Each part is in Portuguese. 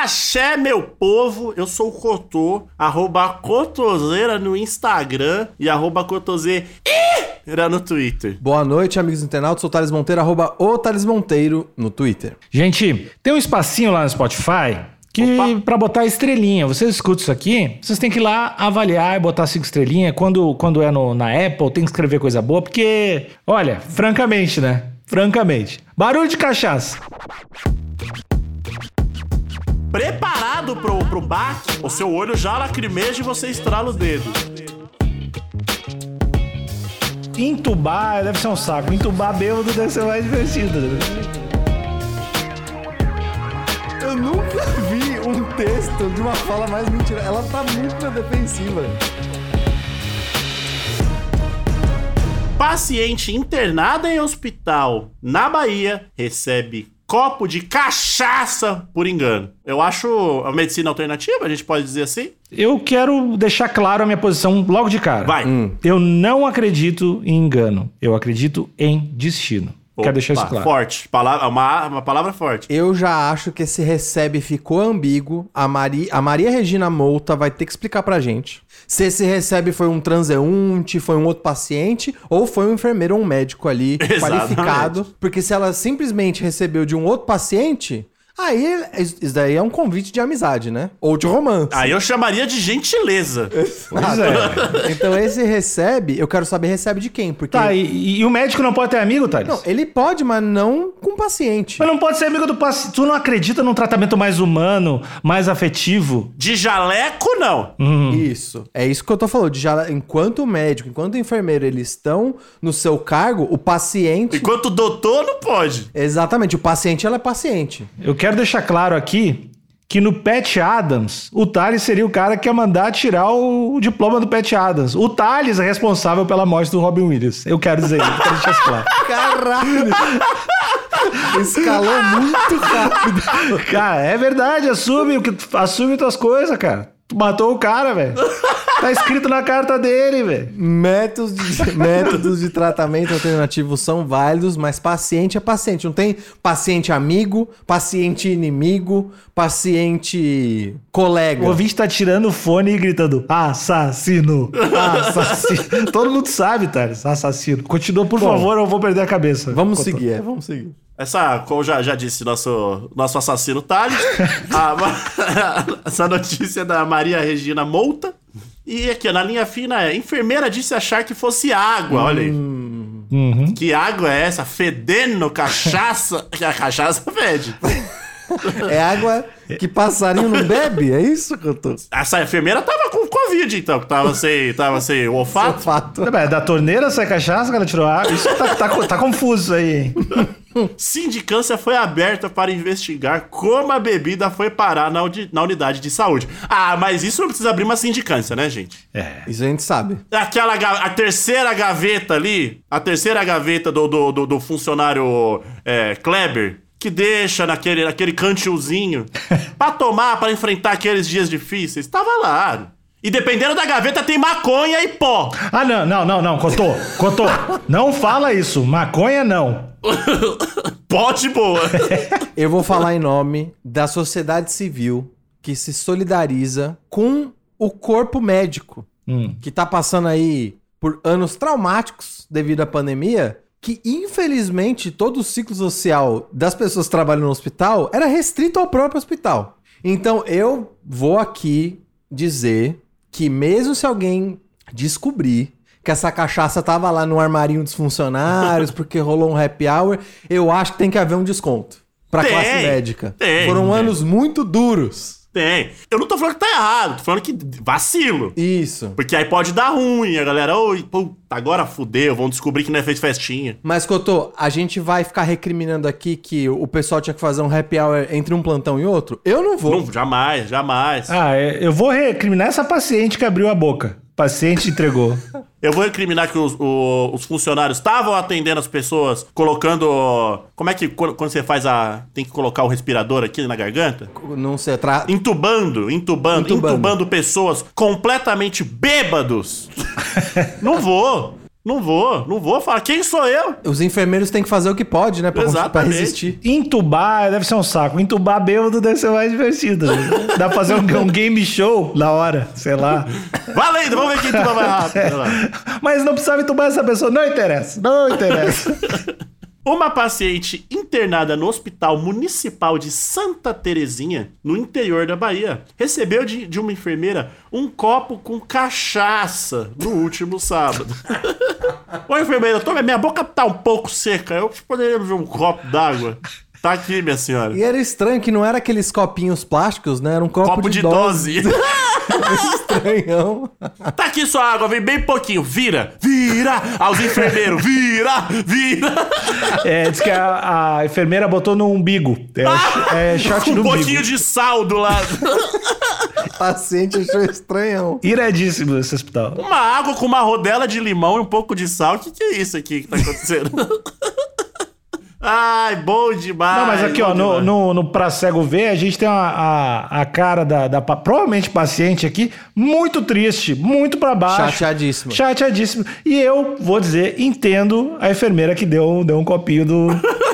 Axé, meu povo! Eu sou o Cotô, arroba Cotoseira no Instagram e arroba Cotoseira no Twitter. Boa noite, amigos internautas. Sou o Thales Monteiro, arroba o Thales Monteiro no Twitter. Gente, tem um espacinho lá no Spotify que para botar estrelinha. Vocês escutam isso aqui, vocês têm que ir lá avaliar e botar cinco estrelinhas. Quando, quando é no, na Apple, tem que escrever coisa boa, porque, olha, francamente, né? Francamente. Barulho de cachaça. Preparado pro, pro baque, o seu olho já lacrimeja e você estrala o dedo. Entubar deve ser um saco. Entubar bêbado deve ser mais divertido. né? Eu nunca vi um texto de uma fala mais mentira. Ela tá muito na defensiva. Paciente internada em hospital na Bahia recebe copo de cachaça por engano. Eu acho a medicina alternativa, a gente pode dizer assim. Eu quero deixar claro a minha posição logo de cara. Vai. Eu não acredito em engano. Eu acredito em destino. Quero deixar isso claro. Forte. Palavra, uma, uma palavra forte. Eu já acho que esse recebe ficou ambíguo. A, Mari, a Maria Regina Mouta vai ter que explicar pra gente se esse recebe foi um transeunte, foi um outro paciente ou foi um enfermeiro ou um médico ali Exatamente. qualificado. Porque se ela simplesmente recebeu de um outro paciente, aí isso daí é um convite de amizade, né? Ou de romance. Aí eu chamaria de gentileza. Pois é. Então esse recebe, eu quero saber recebe de quem, porque Tá, e, e o médico não pode ter amigo, Thales? não, ele pode, mas não com paciente. Mas não pode ser amigo do paciente. Tu não acredita num tratamento mais humano, mais afetivo? De jaleco, não. Isso. É isso que eu tô falando. De já, enquanto o médico, enquanto o enfermeiro, eles estão no seu cargo, o paciente. Enquanto o doutor não pode. Exatamente, o paciente ela é paciente. Eu quero deixar claro aqui que no Pat Adams, o Thales seria o cara que ia mandar tirar o, diploma do Pat Adams. O Thales é responsável pela morte do Robin Williams. Eu quero dizer isso, quero deixar isso claro. Caralho! Escalou muito rápido. Cara, é verdade, assume, assume tuas coisas, cara. Tu matou o cara, velho. Tá escrito na carta dele, velho. Métodos de, métodos de tratamento alternativo são válidos, mas paciente é paciente. Não tem paciente amigo, paciente inimigo, paciente colega. O ouvinte tá tirando o fone e gritando: assassino! Assassino! Todo mundo sabe, Thales, assassino. Continua, por favor, eu vou perder a cabeça. Vamos Contou. seguir, é, vamos seguir. Essa, como já, já disse nosso, nosso assassino Thales, a essa notícia é da Maria Regina Mouta. E aqui, ó, na linha fina é: enfermeira disse achar que fosse água. Olha aí. Uhum. Que água é essa? Fedendo cachaça. Que a cachaça fede. É água que passarinho não bebe? É isso que eu tô. Essa enfermeira tava com Covid, então, que tava sem, tava sem olfato. Fato. É, Da torneira sai cachaça, cara tirou água. Isso tá, tá, tá confuso aí, hein? Sindicância foi aberta para investigar como a bebida foi parar na, na unidade de saúde. Ah, mas isso não precisa abrir uma sindicância, né, gente? É. Isso a gente sabe. Aquela a terceira gaveta ali, a terceira gaveta do, do, do- do funcionário é, Kleber, que deixa naquele, naquele cantilzinho pra tomar, pra enfrentar aqueles dias difíceis, tava lá. E dependendo da gaveta tem maconha e pó. Ah, não, não, não, não, Cotô, Cotô. Não fala isso. Maconha não. Pó de boa. Eu vou falar em nome da sociedade civil que se solidariza com o corpo médico Hum. que tá passando aí por anos traumáticos devido à pandemia, que infelizmente todo o ciclo social das pessoas que trabalham no hospital era restrito ao próprio hospital. Então eu vou aqui dizer que mesmo se alguém descobrir que essa cachaça tava lá no armarinho dos funcionários porque rolou um happy hour, eu acho que tem que haver um desconto pra Tem, classe médica. tem, Foram anos muito duros. Tem. Eu não tô falando que tá errado, tô falando que vacilo. Isso. Porque aí pode dar ruim, a galera, oi, puta, agora fudeu, vão descobrir que não é feito festinha. Mas, Cotô, a gente vai ficar recriminando aqui que o pessoal tinha que fazer um happy hour entre um plantão e outro? Eu não vou. Não, jamais, jamais. Ah, é, eu vou recriminar essa paciente que abriu a boca. Paciente entregou. Eu vou incriminar que os, o- os funcionários estavam atendendo as pessoas, colocando. Como é que quando, quando você faz a. Tem que colocar o respirador aqui na garganta? Não sei, tra... Entubando, entubando, Entubando. entubando, pessoas completamente bêbados. não vou, não vou, não vou falar. Quem sou eu? os enfermeiros têm que fazer o que pode, né? Pra, pra resistir. Entubar deve ser um saco. Entubar bêbado deve ser mais divertido. né? Dá pra fazer um, um game show na hora, sei lá. Valendo, vamos ver quem entuba mais rápido. Mas não precisava entubar essa pessoa. Não interessa. Não interessa. Uma paciente internada no Hospital Municipal de Santa Terezinha, no interior da Bahia, recebeu de, de uma enfermeira um copo com cachaça no último sábado. Ô enfermeira, toma, minha boca tá um pouco seca, eu poderia ver um copo d'água. Tá aqui, minha senhora. E era estranho que não era aqueles copinhos plásticos, né? Era um copo, Copo de, dose. Estranhão. tá aqui sua água, vem bem pouquinho. Vira, vira. Aos enfermeiros, vira, vira. É, diz que a, a enfermeira botou no umbigo. É, é shot um no pouquinho umbigo. de sal do lado. O paciente achou estranhão. Iradíssimo esse hospital. Uma água com uma rodela de limão e um pouco de sal. O que, que é isso aqui que tá acontecendo? Ai, bom demais. Não, mas aqui, ó, no, no, no Pra Cego Ver, a gente tem uma- a, a cara da, da provavelmente paciente aqui, muito triste, muito pra baixo. Chateadíssimo. Chateadíssimo. E eu, vou dizer, entendo a enfermeira que deu, deu um copinho do...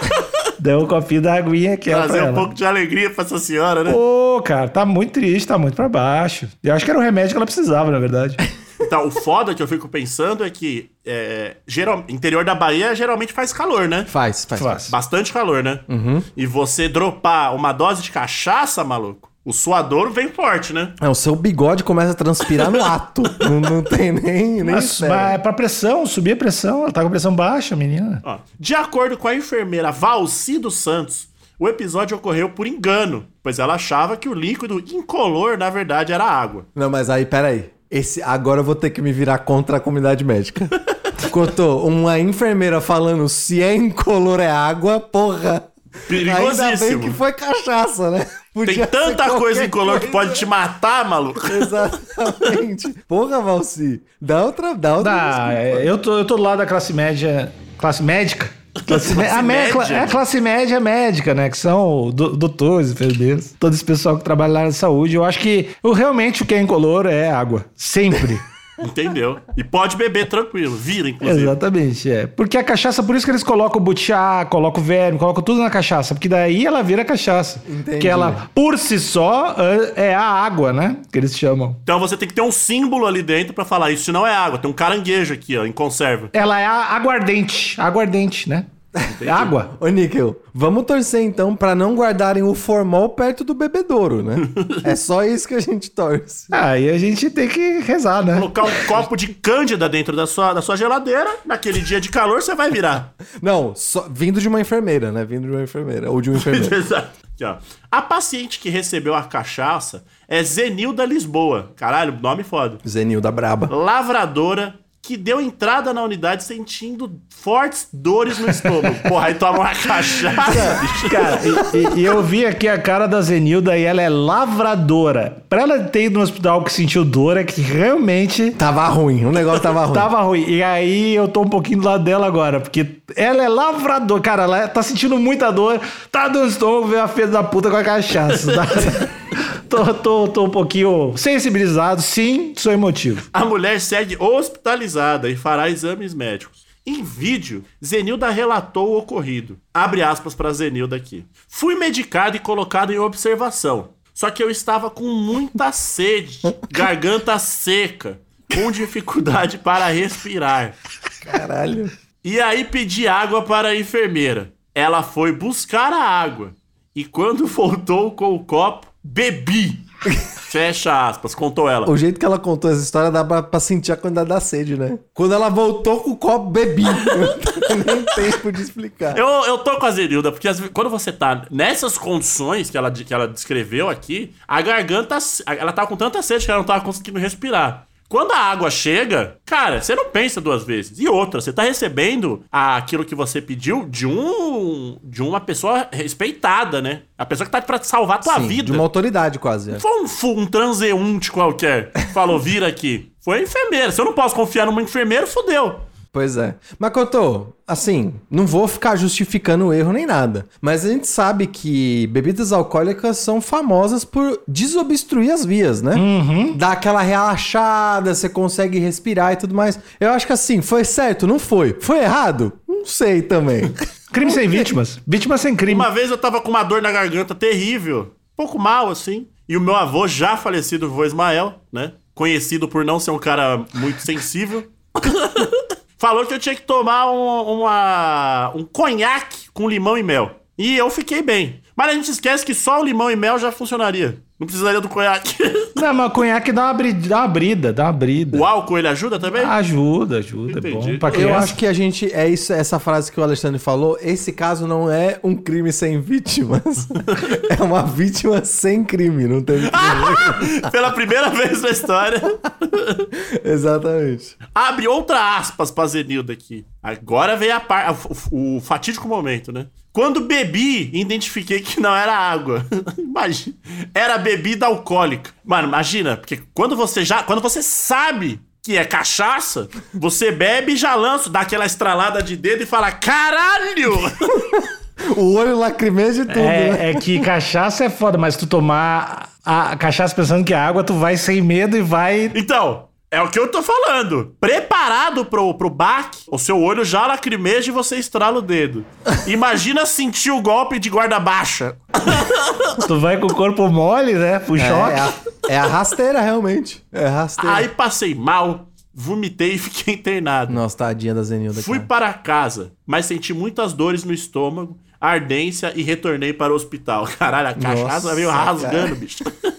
deu um copinho da aguinha que pra Trazer um pouco de alegria pra essa senhora, né? Pô, cara, tá muito triste, tá muito pra baixo. Eu acho que era o remédio que ela precisava, na verdade. Então, o foda que eu fico pensando é que é, geral, interior da Bahia geralmente faz calor, né? Faz, faz, Faz. faz. Bastante calor, né? Uhum. E você dropar uma dose de cachaça, maluco, o suador vem forte, né? É, o seu bigode começa a transpirar no ato. não, não tem nem, nem Mas, mas é pra pressão, subir a pressão. Ela tá com pressão baixa, menina. Ó, de acordo com a enfermeira Valci dos Santos, o episódio ocorreu por engano, pois ela achava que o líquido incolor, na verdade, era água. Não, mas aí, peraí. Esse, agora eu vou ter que me virar contra a comunidade médica. Cotô, uma enfermeira falando se é incolor é água, porra. Ainda bem Perigosíssimo. que foi cachaça, né? Podia Tem tanta coisa incolor que pode te matar, maluco. Exatamente. Porra, Valci. Dá outra, dá outra. Dá, é, eu, tô, eu tô do lado da classe média. Classe médica? Classe a mé- média? É a classe média médica, né? Que são do- doutores, enfermeiros, todo esse pessoal que trabalha na área de saúde. Eu acho que realmente o que é incolor é água. Sempre. Entendeu? E pode beber tranquilo, vira, inclusive. Exatamente, é. Porque a cachaça, por isso que eles colocam o butiá, colocam o verme, colocam tudo na cachaça. Porque daí ela vira cachaça. Entendi. Porque ela, por si só, é é a água, né? Que eles chamam. Então você tem que ter um símbolo ali dentro pra falar, isso não é água, tem um caranguejo aqui, ó, em conserva. Ela é a aguardente. Aguardente, né? Água. Ô, Níquel, vamos torcer então pra não guardarem o formol perto do bebedouro, né? é só isso que a gente torce. Aí a gente tem que rezar, né? Colocar um copo de cândida dentro da sua, da sua geladeira, naquele dia de calor você vai virar. Não, só, vindo de uma enfermeira, né? Vindo de uma enfermeira. Ou de um enfermeiro. Exato. Aqui, ó. A paciente que recebeu a cachaça é Zenilda Lisboa. Caralho, nome foda. Zenil da Braba. Lavradora que deu entrada na unidade sentindo fortes dores no estômago. Porra, aí toma uma cachaça. Cara, e, e- e eu vi aqui a cara da Zenilda e ela é lavradora. Pra ela ter ido no hospital que sentiu dor, é que realmente Tava ruim, o negócio tava ruim. tava ruim. E aí eu tô um pouquinho do lado dela agora, porque ela é lavradora. Cara, ela tá sentindo muita dor, tá dando estômago, veio a filha da puta com a cachaça. tá? tô, tô, tô um pouquinho sensibilizado, sim, sou emotivo. A mulher segue hospitalizada e fará exames médicos. Em vídeo, Zenilda relatou o ocorrido. Abre aspas para Zenilda aqui. Fui medicado e colocado em observação. Só que eu estava com muita sede, garganta seca, com dificuldade para respirar. Caralho. E aí pedi água para a enfermeira. Ela foi buscar a água. E quando voltou com o copo, bebi. Fecha aspas, contou ela. O jeito que ela contou essa história dá pra, pra sentir a quantidade da sede, né? Quando ela voltou com o copo, bebi. Nem tempo de explicar. Eu, eu tô com a Zenilda, porque vezes, quando você tá nessas condições que ela, que ela descreveu aqui, a garganta, ela tava com tanta sede que ela não tava conseguindo respirar. Quando a água chega, cara, você não pensa duas vezes. E outra, você tá recebendo aquilo que você pediu de um de uma pessoa respeitada, né? A pessoa que tá pra salvar a tua Sim, vida. de uma autoridade quase. é. Foi um, um transeunte qualquer que falou, vira aqui. Foi a enfermeira. Se eu não posso confiar numa enfermeira, fudeu. Pois é. Mas, Cotô, assim, não vou ficar justificando o erro nem nada. Mas a gente sabe que bebidas alcoólicas são famosas por desobstruir as vias, né? Dá aquela relaxada, você consegue respirar e tudo mais. Eu acho que assim, foi certo, não foi? Foi errado? Não sei também. Crime sem vítimas. Vítimas sem crime. Uma vez eu tava com uma dor na garganta terrível. Um pouco mal, assim. E o meu avô, já falecido, o vô Ismael, né? Conhecido por não ser um cara muito sensível. falou que eu tinha que tomar um, uma, um conhaque com limão e mel. E eu fiquei bem. Mas a gente esquece que só o limão e mel já funcionaria. Não precisaria do conhaque. Não, mas o conhaque dá uma, bri- dá uma brida, dá uma brida. o álcool, ele ajuda também? Ajuda, ajuda. É Entendi. bom pra Eu criança. acho que a gente. É isso, essa frase que o Alexandre falou. Esse caso não é um crime sem vítimas. é uma vítima sem crime. Não teve crime. Pela primeira vez na história. Exatamente. Abre outra aspas pra Zenilda aqui. Agora vem a par... o, o fatídico momento, né? Quando bebi, identifiquei que não era água. imagina. Era bebida alcoólica. Mano, imagina, porque quando você já. Quando você sabe que é cachaça, você bebe e já lança, dá aquela estralada de dedo e fala: caralho! O olho lacrimeja de tudo, né? É, é que cachaça é foda, mas tu tomar a cachaça pensando que é água, tu vai sem medo e vai. Então, é o que eu tô falando. Preparado pro, pro baque, o seu olho já lacrimeja e você estrala o dedo. Imagina sentir o golpe de guarda baixa. Tu vai com o corpo mole, né? Pro É, choque. é, a, é a rasteira, realmente. É a rasteira. Aí passei mal, vomitei e fiquei internado. Nossa, tadinha da Zenilda. Fui cara. para casa, mas senti muitas dores no estômago, ardência e retornei para o hospital. Caralho, a cachaça Nossa, veio cara. rasgando, bicho.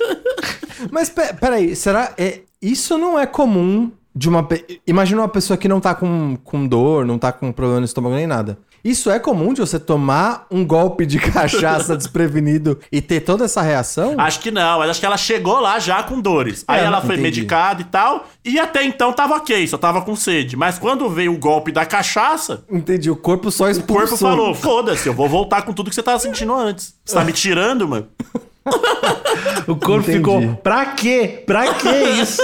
Mas pe- peraí, será. É, isso não é comum de uma. Imagina uma pessoa que não tá com, com dor, não tá com problema no estômago nem nada. Isso é comum de você tomar um golpe de cachaça desprevenido e ter toda essa reação? Acho que não, mas acho que ela chegou lá já com dores. Aí É, ela foi entendi. medicada e tal, e até então tava ok, só tava com sede. Mas quando veio o golpe da cachaça, Entendi, o corpo só o expulsou. corpo falou: foda-se, eu vou voltar com tudo que você tava sentindo antes. Você tá me tirando, mano? O corpo Entendi. ficou. Pra quê? Pra que isso?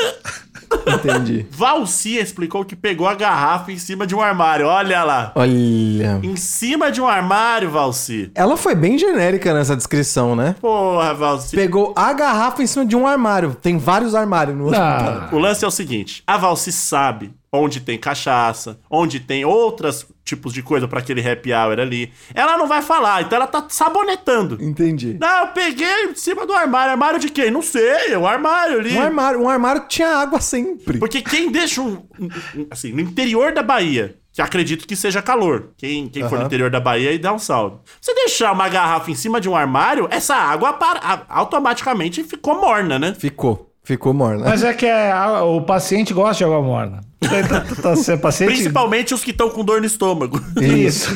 Entendi. Valci explicou que pegou a garrafa em cima de um armário. Olha lá. Olha. Em cima de um armário, Valci. Ela foi bem genérica nessa descrição, né? Porra, Valci. Pegou a garrafa em cima de um armário. Tem vários armários no hospital. Ah, O lance é o seguinte: a Valci sabe onde tem cachaça, onde tem outros tipos de coisa pra aquele happy hour ali. Ela não vai falar, então ela tá sabonetando. Entendi. Não, eu peguei em cima do armário. Armário de quem? Não sei, é o armário ali. Um armário, um armário que tinha água sempre. Porque quem deixa um, um- Assim, no interior da Bahia, que acredito que seja calor. Quem, quem for no interior da Bahia aí dá um salve. Você deixar uma garrafa em cima de um armário, essa água para- automaticamente ficou morna, né? Ficou. Ficou morna. mas é que é, a- o paciente gosta de água morna. Tá, tá, tá, é paciente. Principalmente os que estão com dor no estômago. Isso.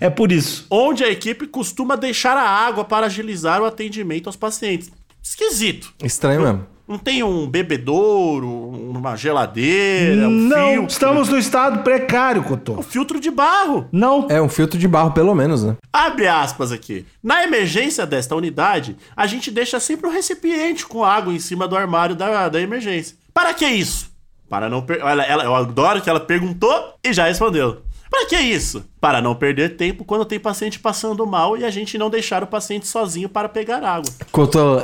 É por isso. onde a equipe costuma deixar a água para agilizar o atendimento aos pacientes. Esquisito. Estranho mesmo. Não tem um bebedouro, uma geladeira, um não, filtro. estamos no estado precário, Cotô. Um filtro de barro. Não. É um filtro de barro, pelo menos, né? Abre aspas aqui. Na emergência desta unidade, a gente deixa sempre um recipiente com água em cima do armário da, da emergência. Para que isso? Para não per... ela, ela, eu adoro que ela perguntou e já respondeu. Para que isso? Para não perder tempo quando tem paciente passando mal e a gente não deixar o paciente sozinho para pegar água. Couto,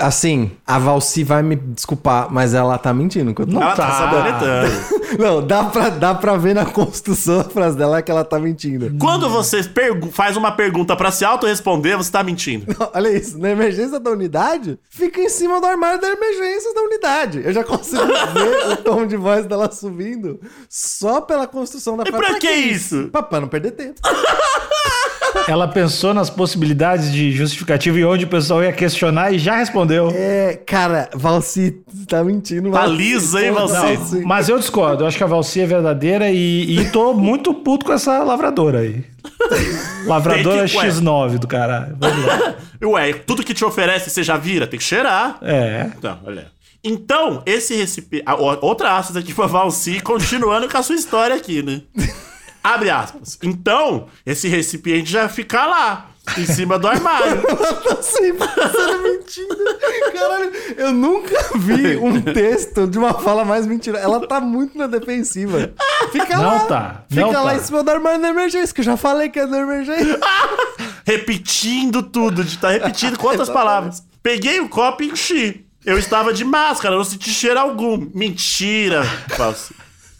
assim, a Valci vai me desculpar, mas ela tá mentindo, Couto. Não ela tá, tá. sabonetando. Não, dá pra, dá pra ver na construção da frase dela que ela tá mentindo. Quando você faz uma pergunta pra se auto-responder, você tá mentindo. Olha isso, na emergência da unidade, fica em cima do armário da emergência da unidade. Eu já consigo ver o tom de voz dela subindo só pela construção da E pra que isso? Pra, pra não perder tempo. Ela pensou nas possibilidades de justificativa e onde o pessoal ia questionar e já respondeu. É, cara, Valci tá mentindo. Tá lisa, hein, Valci? Mas eu discordo. Eu acho que a Valci é verdadeira e, e tô muito puto com essa lavradora aí. Lavradora que- ué. X9 do caralho. Vamos lá. Ué, tudo que te oferece você já vira, tem que cheirar. É. Então, olha. Então, esse recipiente. Outra aspas aqui pra Valci, continuando com a sua história aqui, né? Abre aspas. Então, esse recipiente já fica lá, em cima do armário. Tá sempre sendo mentira. Caralho, eu nunca vi um texto de uma fala mais mentira. Ela tá muito na defensiva. Fica Não lá. tá, Fica não lá tá. em cima do armário da emergência, que eu já falei que é da emergência. repetindo tudo, de estar repetindo quantas palavras. Peguei o copo e enchi. Eu estava de máscara, não senti cheiro algum. Mentira, Valci.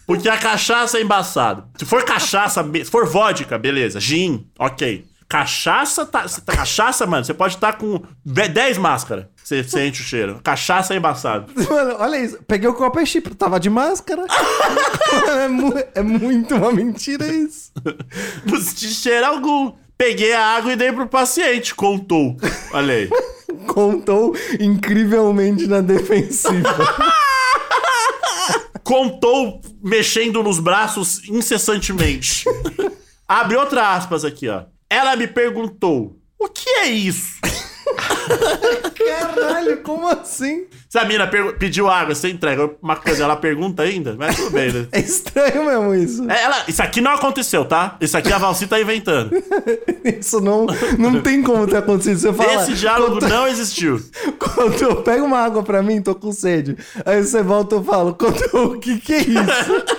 Porque a cachaça é embaçada. Se for cachaça, se for vodka, beleza. Gin, ok. Cachaça, tá, tá- cachaça, mano, você pode estar com ve- 10 máscaras. Você sente o cheiro. Cachaça é embaçado. Mano, olha isso. Peguei o copo e enchi, tava de máscara. é, mu- é muito uma mentira isso. Não senti cheiro algum. Peguei a água e dei pro paciente, contou. Olha aí. Contou incrivelmente na defensiva. contou mexendo nos braços incessantemente. Abre outra aspas aqui, ó. Ela me perguntou: o que é isso? Caralho, como assim? Se a mina pediu água, você entrega uma coisa, ela pergunta ainda? Mas tudo bem, né? É estranho mesmo isso. É, Ela, isso aqui não aconteceu, tá? Isso aqui a Valci tá inventando. Isso não, não tem como ter acontecido. Você fala. Esse diálogo quando, não existiu. quando eu pego uma água pra mim, tô com sede. Aí você volta e eu falo, quando o que que é isso?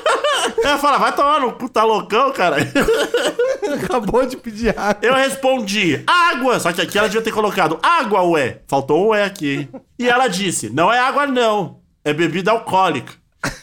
Ela fala, vai tomar no cu, tá loucão, cara? Acabou de pedir água. Eu respondi, água! Só que aqui ela devia ter colocado água, ué. Faltou um ué aqui. hein? E ela disse, não é água não, é bebida alcoólica.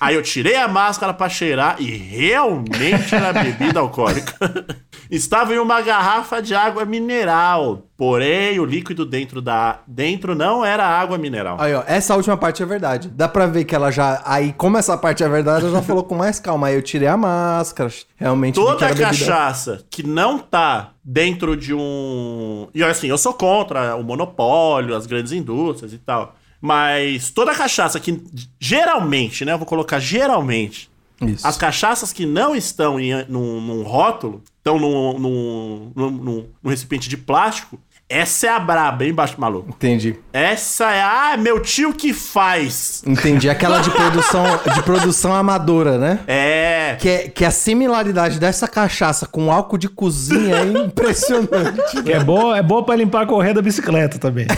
Aí eu tirei a máscara pra cheirar e realmente era bebida alcoólica. Estava em uma garrafa de água mineral. Porém, o líquido dentro da dentro não era água mineral. Aí, ó, essa última parte é verdade. Dá pra ver que ela já. Aí, como essa parte é verdade, ela já falou com mais calma. Aí eu tirei a máscara. Realmente. Toda bebida- cachaça que não tá dentro de um. E assim, eu sou contra o monopólio, as grandes indústrias e tal. Mas toda cachaça que geralmente, né? Eu vou colocar geralmente. Isso. As cachaças que não estão em, num, num rótulo, estão num, num, num, num- num recipiente de plástico, essa é a braba, hein, baixo maluco? Entendi. Essa é a meu tio que faz. Entendi. Aquela de produção, de produção amadora, né? É. Que, é, que a similaridade dessa cachaça com álcool de cozinha é impressionante. Que é boa, é boa pra limpar a correia da bicicleta também.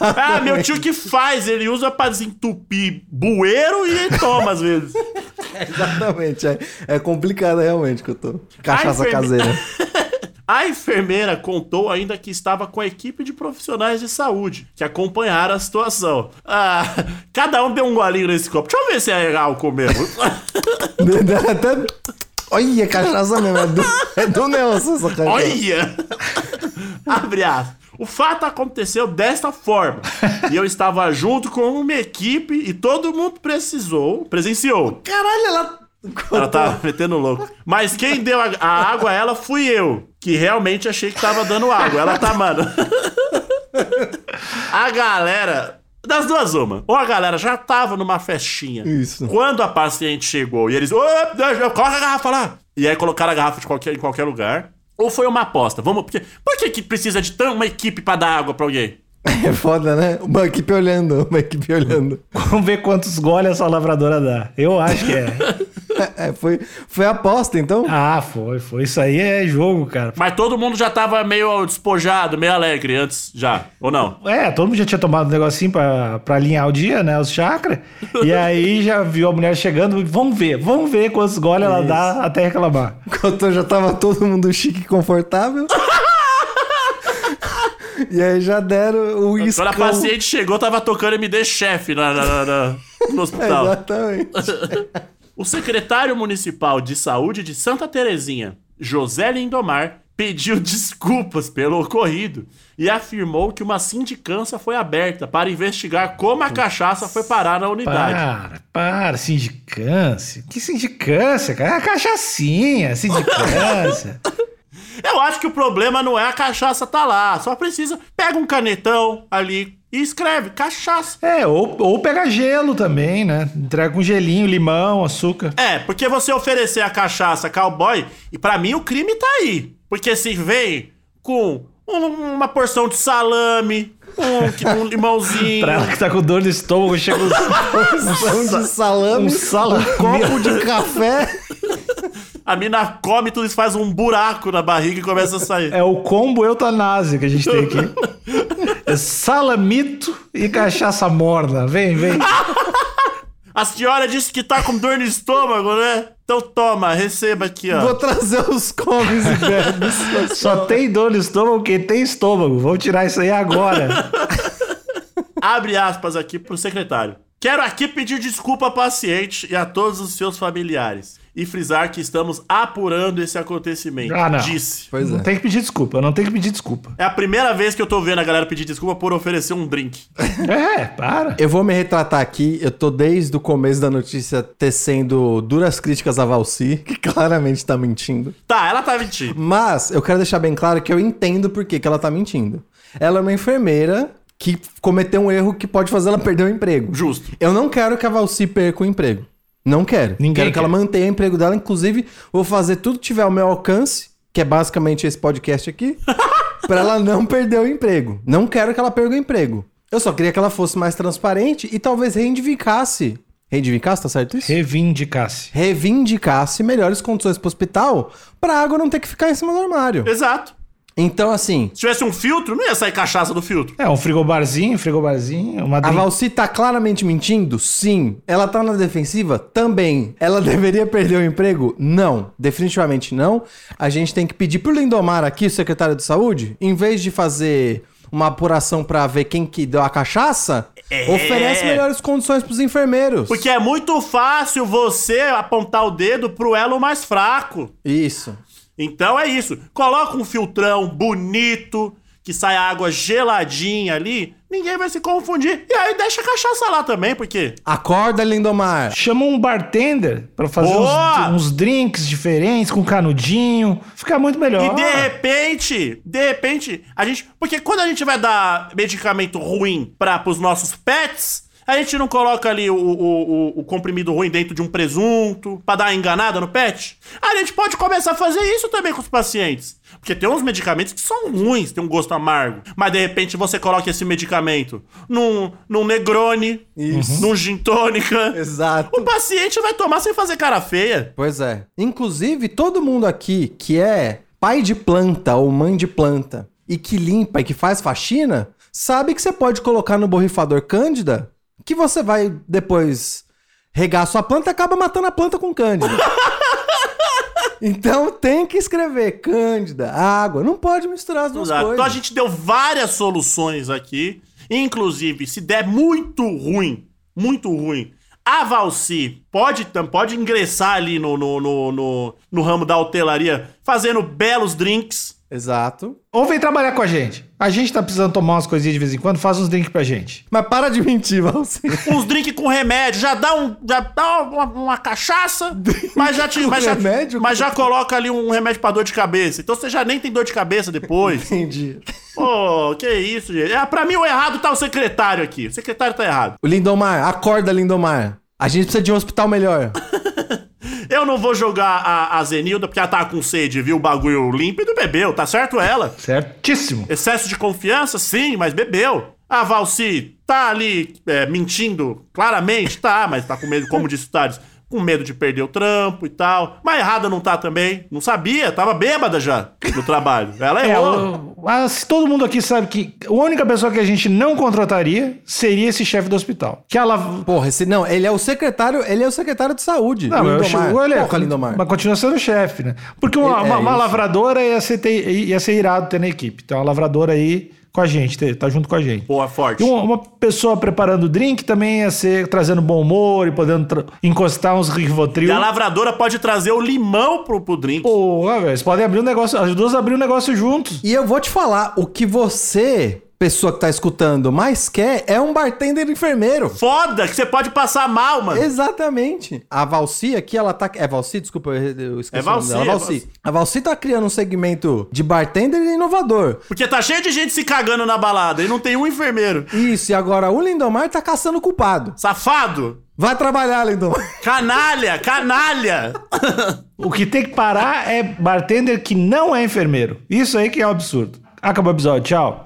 Ah, meu tio que faz, ele usa pra desentupir bueiro e toma às vezes. Exatamente. É, é complicado realmente que eu tô. Cachaça enferme- caseira. A enfermeira contou ainda que estava com a equipe de profissionais de saúde que acompanharam a situação. Ah, cada um deu um golinho nesse copo. Deixa eu ver se é álcool mesmo. Até... Olha, cachaça mesmo. É do, é do Nelson essa cachaça. Olha! Abre aspas. O fato aconteceu desta forma. E eu estava junto com uma equipe e todo mundo precisou, presenciou. Caralho, ela. Ela tá metendo louco. Mas quem deu a, a água a ela fui eu. Que realmente achei que tava dando água. Ela tá, mano. A galera. Das duas, uma. Ou a galera já tava numa festinha. Isso. Quando a paciente chegou e eles. "Ô, deixa- Coloca a garrafa lá. E aí colocaram a garrafa de qualquer, em qualquer lugar. Ou foi uma aposta. Vamos. Porque, por que, que precisa de tão uma equipe pra dar água pra alguém? É foda, né? Uma equipe olhando, uma equipe olhando. Vamos ver quantos goles essa lavradora dá. Eu acho que é. É, foi, foi aposta, então? Ah, foi, foi. Isso aí é jogo, cara. Mas todo mundo já tava meio despojado, meio alegre antes, já. Ou não? É, todo mundo já tinha tomado um negocinho pra, pra alinhar o dia, né? Os chakras. E aí já viu a mulher chegando. Vamos ver, vamos ver quantos goles ela dá até reclamar. Enquanto já tava todo mundo chique e confortável. e aí já deram o uísque. Quando a paciente chegou, tava tocando MD chefe na, na- na- na- no hospital. Exatamente. O secretário municipal de saúde de Santa Terezinha, José Lindomar, pediu desculpas pelo ocorrido e afirmou que uma sindicância foi aberta para investigar como a cachaça foi parar na unidade. Para, para, sindicância. Que sindicância, cara? É a cachaçinha, sindicância. Eu acho que o problema não é a cachaça tá lá, só precisa pega um canetão ali e escreve cachaça. é, ou, ou pega gelo também, né? Entrega com gelinho, limão, açúcar. É, porque você oferecer a cachaça cowboy, e pra mim o crime tá aí. Porque se vem com um- uma porção de salame, um, um limãozinho. Pra ela que tá com dor no estômago, chega um... Pão de salame, Um salame. um copo de café. A mina come tudo isso, faz um buraco na barriga e começa a sair. É o combo eutanásia que a gente tem aqui. É salamito e cachaça morna. Vem, vem. A senhora disse que tá com dor no estômago, né? Então toma, receba aqui, ó. Vou trazer os comes e bebes. Só tem dor no estômago quem tem estômago. Vamos tirar isso aí agora. Abre aspas aqui pro secretário. Quero aqui pedir desculpa ao paciente e a todos os seus familiares. E frisar que estamos apurando esse acontecimento. Ah, não. Disse. Pois Não é. tem que pedir desculpa, não tem que pedir desculpa. É a primeira vez que eu tô vendo a galera pedir desculpa por oferecer um drink. É, para. Eu vou me retratar aqui. Eu tô desde o começo da notícia tecendo duras críticas a Valci, que claramente tá mentindo. Tá, ela tá mentindo. Mas eu quero deixar bem claro que eu entendo por que, que ela tá mentindo. Ela é uma enfermeira que cometeu um erro que pode fazer ela perder o emprego. Justo. Eu não quero que a Valci perca o emprego. Não quero. Ninguém quero que quer. ela mantenha o emprego dela. Inclusive, vou fazer tudo que tiver ao meu alcance, que é basicamente esse podcast aqui, pra ela não perder o emprego. Não quero que ela perca o emprego. Eu só queria que ela fosse mais transparente e talvez reivindicasse. Reivindicasse, tá certo isso? Reivindicasse. Reivindicasse melhores condições pro hospital pra água não ter que ficar em cima do armário. Exato. Então, assim, Se tivesse um filtro, não ia sair cachaça do filtro. É, um frigobarzinho, frigobarzinho, uma A. Valci tá claramente mentindo? Sim. Ela tá na defensiva? Também. Ela deveria perder o emprego? Não. Definitivamente não. A gente tem que pedir pro Lindomar aqui, o secretário de saúde, em vez de fazer uma apuração pra ver quem que deu a cachaça, É. oferece melhores condições pros enfermeiros. Porque é muito fácil você apontar o dedo pro elo mais fraco. Isso. Então é isso. Coloca um filtrão bonito, que sai água geladinha ali, ninguém vai se confundir. E aí deixa a cachaça lá também, porque. Acorda, Lindomar. Chama um bartender pra fazer uns, uns drinks diferentes, com canudinho. Fica muito melhor. E de repente, de repente, a gente. Porque quando a gente vai dar medicamento ruim para os nossos pets, a gente não coloca ali o, o, o, o comprimido ruim dentro de um presunto pra dar uma enganada no pet. A gente pode começar a fazer isso também com os pacientes. Porque tem uns medicamentos que são ruins, tem um gosto amargo. Mas de repente você coloca esse medicamento num, num Negroni, Isso. num gin tônica. Exato. O paciente vai tomar sem fazer cara feia. Pois é. Inclusive, todo mundo aqui que é pai de planta ou mãe de planta e que limpa e que faz faxina, sabe que você pode colocar no borrifador cândida que você vai depois regar a sua planta e acaba matando a planta com cândida. então tem que escrever cândida, água, não pode misturar as duas Exato. coisas. Então a gente deu várias soluções aqui. Inclusive, se der muito ruim, muito ruim, a Valci pode, pode ingressar ali no, no, no, no, no ramo da hotelaria fazendo belos drinks. Exato. Ou vem trabalhar com a gente. A gente tá precisando tomar umas coisinhas de vez em quando, faz uns drinks pra gente. Mas para de mentir, Valci. Uns drinks com remédio, já dá, um, já dá uma, uma cachaça, mas já, te, mas, já, remédio? mas já coloca ali um remédio pra dor de cabeça. Então você já nem tem dor de cabeça depois. Entendi. Pô, que isso, gente. É, pra mim, o errado tá o secretário aqui. O secretário tá errado. O Lindomar, acorda, Lindomar. A gente precisa de um hospital melhor. Eu não vou jogar a, a Zenilda porque ela tá com sede, viu? O bagulho límpido bebeu, tá certo ela? Certíssimo. Excesso de confiança, sim, mas bebeu. A Valci tá ali é, mentindo, claramente, tá, mas tá com medo, como disse o Thales, com medo de perder o trampo e tal. Mas errada não tá também. Não sabia, tava bêbada já no trabalho. Ela É, errou. o- mas todo mundo aqui sabe que a única pessoa que a gente não contrataria seria esse chefe do hospital. Que ela. Porra, esse não, ele é o secretário, ele é o secretário de saúde. Não, eu Lindomar. chego, ele é, Porra, Lindomar. mas continua sendo chefe, né? Porque uma, É, uma- uma isso. lavradora ia ser, ter- ia ser irado ter na equipe. Então, uma lavradora aí com a gente, ter- tá junto com a gente. Boa, forte. E uma, uma pessoa preparando drink também ia ser trazendo bom humor e podendo encostar uns Rivotril. E a lavradora pode trazer o limão pro, pro drink. Porra, velho, vocês podem abrir um negócio, as duas abrir um negócio juntos. E eu vou te falar, o que você, pessoa que tá escutando, mais quer é um bartender enfermeiro. Foda que você pode passar mal, mano. Exatamente. A Valci aqui, ela tá. É Valci? Desculpa, eu eu esqueci É Valci, dela. é Valci. Valci. A Valci tá criando um segmento de bartender inovador. Porque tá cheio de gente se cagando na balada e não tem um enfermeiro. Isso, e agora o Lindomar tá caçando culpado. Safado! Vai trabalhar, Lindomar. Canalha! Canalha! O que tem que parar é bartender que não é enfermeiro. Isso aí que é um absurdo. Acabou o episódio. Tchau.